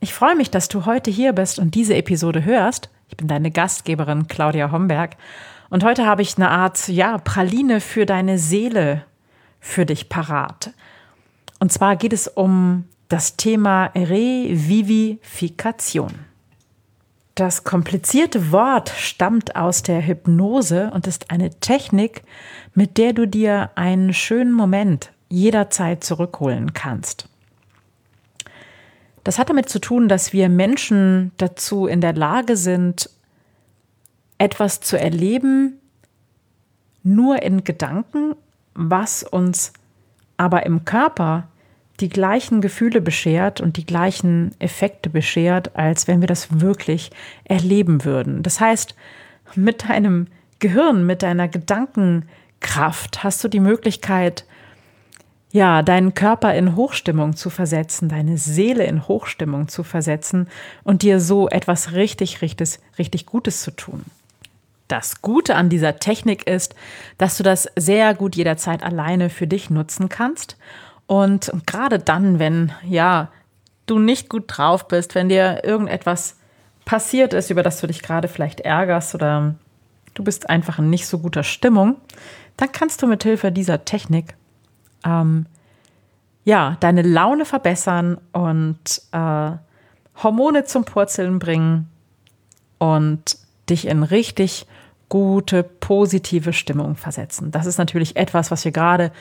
Ich freue mich, dass du heute hier bist und diese Episode hörst. Ich bin deine Gastgeberin Claudia Homberg und heute habe ich eine Art, ja, Praline für deine Seele für dich parat. Und zwar geht es um das Thema Revivifikation. Das komplizierte Wort stammt aus der Hypnose und ist eine Technik, mit der du dir einen schönen Moment jederzeit zurückholen kannst. Das hat damit zu tun, dass wir Menschen dazu in der Lage sind, etwas zu erleben, nur in Gedanken, was uns aber im Körper die gleichen Gefühle beschert und die gleichen Effekte beschert, als wenn wir das wirklich erleben würden. Das heißt, mit deinem Gehirn, mit deiner Gedankenkraft hast du die Möglichkeit, ja, deinen Körper in Hochstimmung zu versetzen, deine Seele in Hochstimmung zu versetzen und dir so etwas richtig, richtig, richtig Gutes zu tun. Das Gute an dieser Technik ist, dass du das sehr gut jederzeit alleine für dich nutzen kannst und gerade dann, wenn ja, du nicht gut drauf bist, wenn dir irgendetwas passiert ist, über das du dich gerade vielleicht ärgerst oder du bist einfach in nicht so guter Stimmung, dann kannst du mit Hilfe dieser Technik ähm, ja deine Laune verbessern und äh, Hormone zum Purzeln bringen und dich in richtig gute, positive Stimmung versetzen. Das ist natürlich etwas, was wir gerade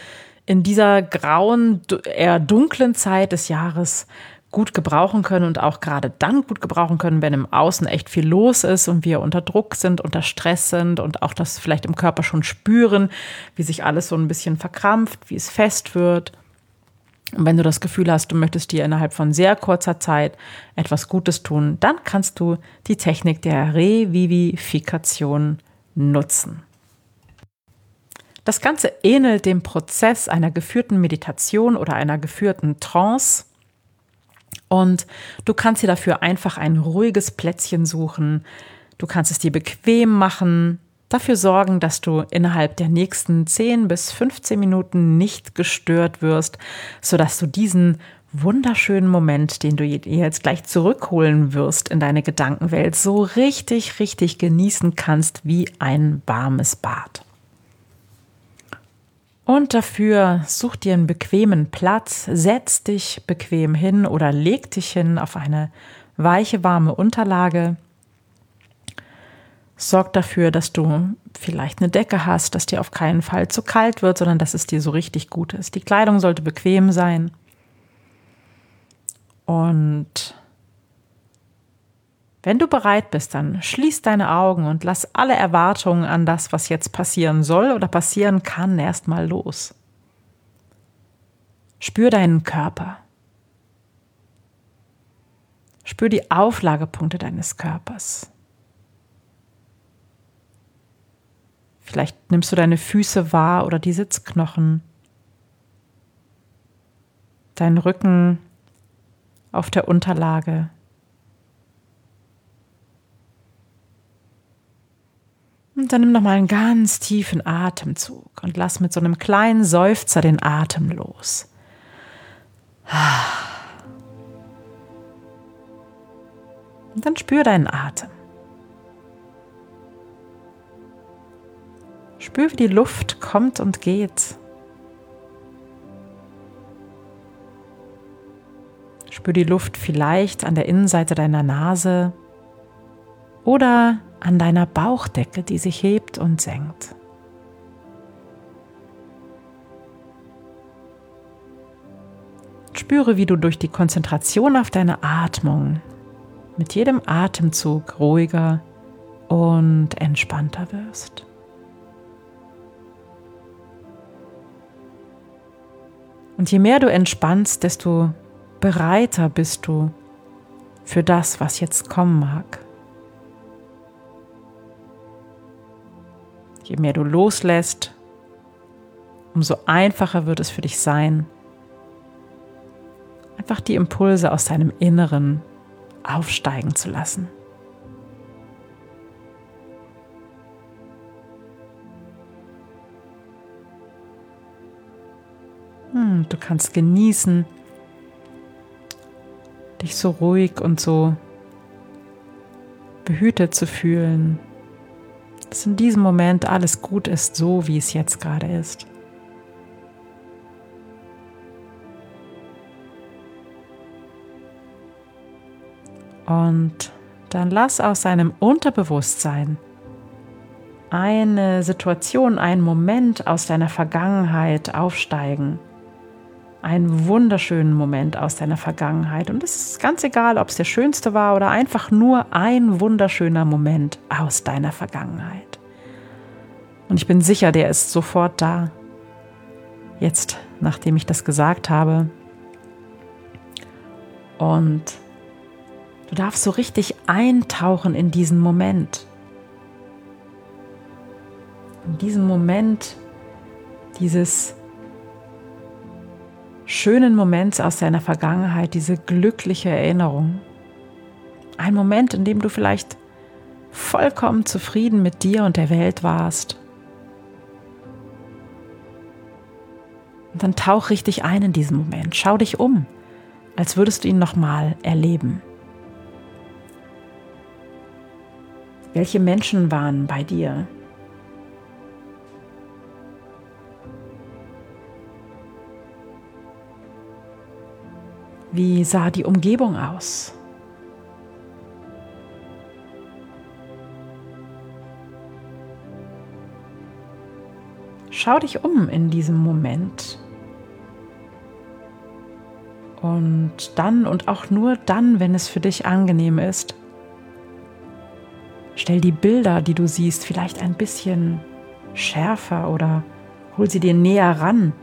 in dieser grauen, eher dunklen Zeit des Jahres gut gebrauchen können und auch gerade dann gut gebrauchen können, wenn im Außen echt viel los ist und wir unter Druck sind, unter Stress sind und auch das vielleicht im Körper schon spüren, wie sich alles so ein bisschen verkrampft, wie es fest wird. Und wenn du das Gefühl hast, du möchtest dir innerhalb von sehr kurzer Zeit etwas Gutes tun, dann kannst du die Technik der Revivifikation nutzen. Das Ganze ähnelt dem Prozess einer geführten Meditation oder einer geführten Trance. Und du kannst dir dafür einfach ein ruhiges Plätzchen suchen. Du kannst es dir bequem machen, dafür sorgen, dass du innerhalb der nächsten 10 bis 15 Minuten nicht gestört wirst, sodass du diesen wunderschönen Moment, den du jetzt gleich zurückholen wirst in deine Gedankenwelt, so richtig, richtig genießen kannst wie ein warmes Bad. Und dafür such dir einen bequemen Platz, setz dich bequem hin oder leg dich hin auf eine weiche, warme Unterlage. Sorg dafür, dass du vielleicht eine Decke hast, dass dir auf keinen Fall zu kalt wird, sondern dass es dir so richtig gut ist. Die Kleidung sollte bequem sein. Und wenn du bereit bist, dann schließ deine Augen und lass alle Erwartungen an das, was jetzt passieren soll oder passieren kann, erstmal los. Spür deinen Körper. Spür die Auflagepunkte deines Körpers. Vielleicht nimmst du deine Füße wahr oder die Sitzknochen, deinen Rücken auf der Unterlage. Und dann nimm nochmal einen ganz tiefen Atemzug und lass mit so einem kleinen Seufzer den Atem los. Und dann spür deinen Atem. Spür, wie die Luft kommt und geht. Spür die Luft vielleicht an der Innenseite deiner Nase oder an deiner Bauchdecke, die sich hebt und senkt. Spüre, wie du durch die Konzentration auf deine Atmung mit jedem Atemzug ruhiger und entspannter wirst. Und je mehr du entspannst, desto bereiter bist du für das, was jetzt kommen mag. Je mehr du loslässt, umso einfacher wird es für dich sein, einfach die Impulse aus deinem Inneren aufsteigen zu lassen. Hm, du kannst genießen, dich so ruhig und so behütet zu fühlen, dass in diesem Moment alles gut ist, so wie es jetzt gerade ist. Und dann lass aus seinem Unterbewusstsein eine Situation, einen Moment aus deiner Vergangenheit aufsteigen einen wunderschönen Moment aus deiner Vergangenheit. Und es ist ganz egal, ob es der schönste war oder einfach nur ein wunderschöner Moment aus deiner Vergangenheit. Und ich bin sicher, der ist sofort da. Jetzt, nachdem ich das gesagt habe. Und du darfst so richtig eintauchen in diesen Moment. In diesem Moment dieses schönen Moments aus deiner Vergangenheit, diese glückliche Erinnerung. Ein Moment, in dem du vielleicht vollkommen zufrieden mit dir und der Welt warst. Und dann tauch richtig ein in diesen Moment. Schau dich um, als würdest du ihn nochmal erleben. Welche Menschen waren bei dir? Wie sah die Umgebung aus? Schau dich um in diesem Moment. Und dann und auch nur dann, wenn es für dich angenehm ist, stell die Bilder, die du siehst, vielleicht ein bisschen schärfer oder hol sie dir näher ran.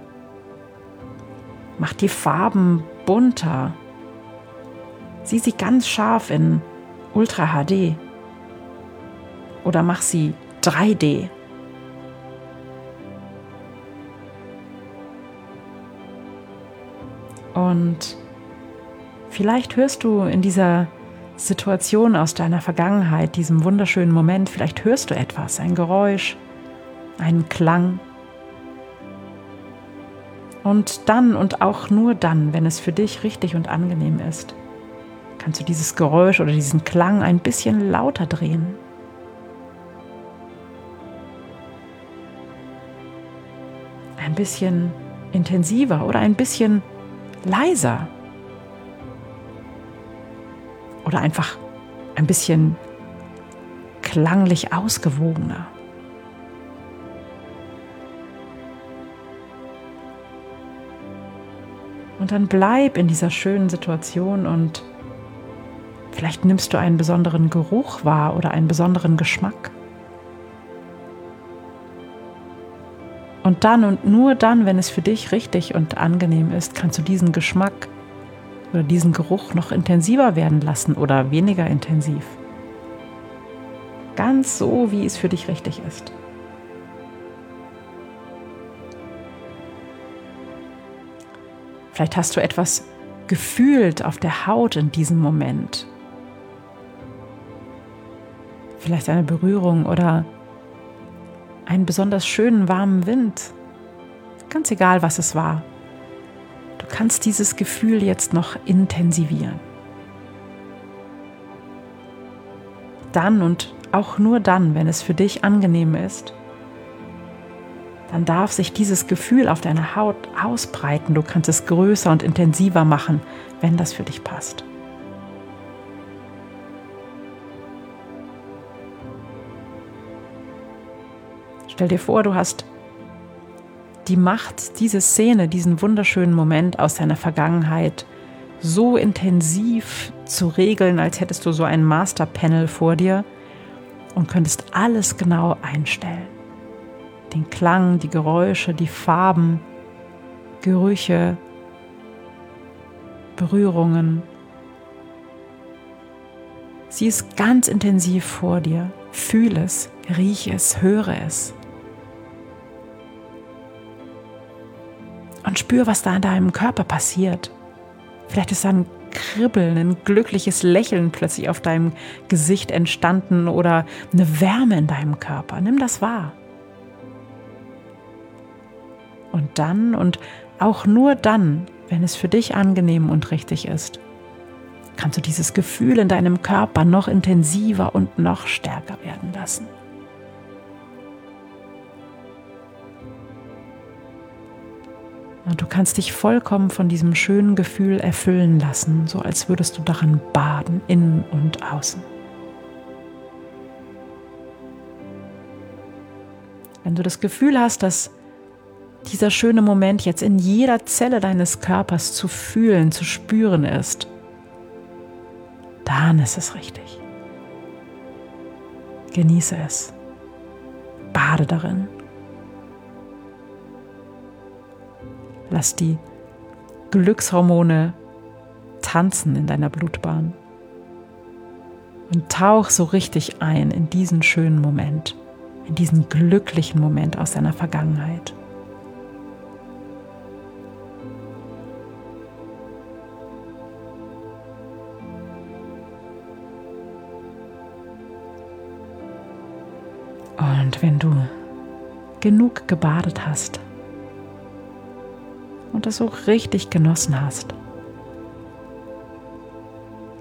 Mach die Farben bunter. Sieh sie ganz scharf in Ultra HD. Oder mach sie 3D. Und vielleicht hörst du in dieser Situation aus deiner Vergangenheit, diesem wunderschönen Moment, vielleicht hörst du etwas, ein Geräusch, einen Klang, und dann und auch nur dann, wenn es für dich richtig und angenehm ist, kannst du dieses Geräusch oder diesen Klang ein bisschen lauter drehen. Ein bisschen intensiver oder ein bisschen leiser. Oder einfach ein bisschen klanglich ausgewogener. Und dann bleib in dieser schönen Situation und vielleicht nimmst du einen besonderen Geruch wahr oder einen besonderen Geschmack. Und dann und nur dann, wenn es für dich richtig und angenehm ist, kannst du diesen Geschmack oder diesen Geruch noch intensiver werden lassen oder weniger intensiv. Ganz so, wie es für dich richtig ist. Vielleicht hast du etwas gefühlt auf der Haut in diesem Moment. Vielleicht eine Berührung oder einen besonders schönen warmen Wind. Ganz egal, was es war. Du kannst dieses Gefühl jetzt noch intensivieren. Dann und auch nur dann, wenn es für dich angenehm ist, dann darf sich dieses Gefühl auf deiner Haut ausbreiten. Du kannst es größer und intensiver machen, wenn das für dich passt. Stell dir vor, du hast die Macht, diese Szene, diesen wunderschönen Moment aus deiner Vergangenheit so intensiv zu regeln, als hättest du so ein Masterpanel vor dir und könntest alles genau einstellen den Klang, die Geräusche, die Farben, Gerüche, Berührungen. Sieh es ganz intensiv vor dir. Fühle es, rieche es, höre es. Und spür, was da in deinem Körper passiert. Vielleicht ist da ein Kribbeln, ein glückliches Lächeln plötzlich auf deinem Gesicht entstanden oder eine Wärme in deinem Körper. Nimm das wahr. Und dann und auch nur dann, wenn es für dich angenehm und richtig ist, kannst du dieses Gefühl in deinem Körper noch intensiver und noch stärker werden lassen. Und du kannst dich vollkommen von diesem schönen Gefühl erfüllen lassen, so als würdest du darin baden, innen und außen. Wenn du das Gefühl hast, dass dieser schöne Moment jetzt in jeder Zelle deines Körpers zu fühlen, zu spüren ist, dann ist es richtig. Genieße es. Bade darin. Lass die Glückshormone tanzen in deiner Blutbahn. Und tauch so richtig ein in diesen schönen Moment, in diesen glücklichen Moment aus deiner Vergangenheit. Und wenn du genug gebadet hast und das so richtig genossen hast,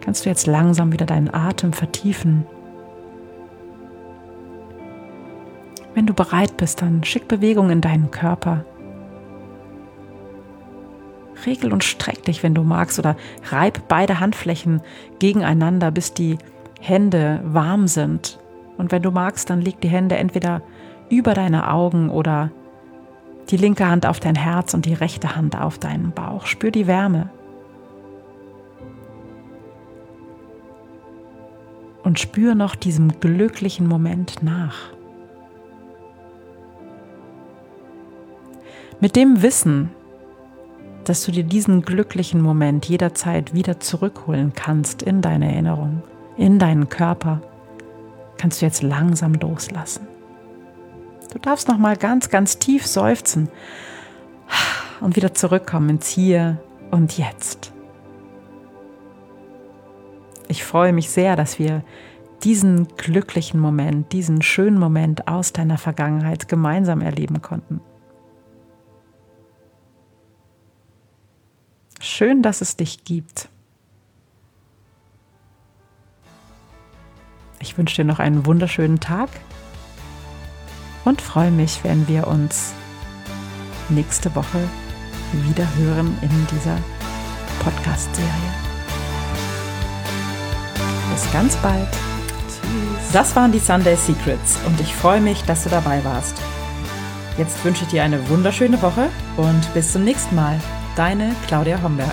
kannst du jetzt langsam wieder deinen Atem vertiefen. Wenn du bereit bist, dann schick Bewegung in deinen Körper. Regel und streck dich, wenn du magst, oder reib beide Handflächen gegeneinander, bis die Hände warm sind und wenn du magst, dann leg die Hände entweder über deine Augen oder die linke Hand auf dein Herz und die rechte Hand auf deinen Bauch. Spür die Wärme. Und spür noch diesem glücklichen Moment nach. Mit dem Wissen, dass du dir diesen glücklichen Moment jederzeit wieder zurückholen kannst in deine Erinnerung, in deinen Körper, kannst du jetzt langsam loslassen. Du darfst noch mal ganz, ganz tief seufzen und wieder zurückkommen ins Hier und Jetzt. Ich freue mich sehr, dass wir diesen glücklichen Moment, diesen schönen Moment aus deiner Vergangenheit gemeinsam erleben konnten. Schön, dass es dich gibt. Ich wünsche dir noch einen wunderschönen Tag und freue mich, wenn wir uns nächste Woche wieder hören in dieser Podcast-Serie. Bis ganz bald. Tschüss. Das waren die Sunday Secrets und ich freue mich, dass du dabei warst. Jetzt wünsche ich dir eine wunderschöne Woche und bis zum nächsten Mal. Deine Claudia Homberg.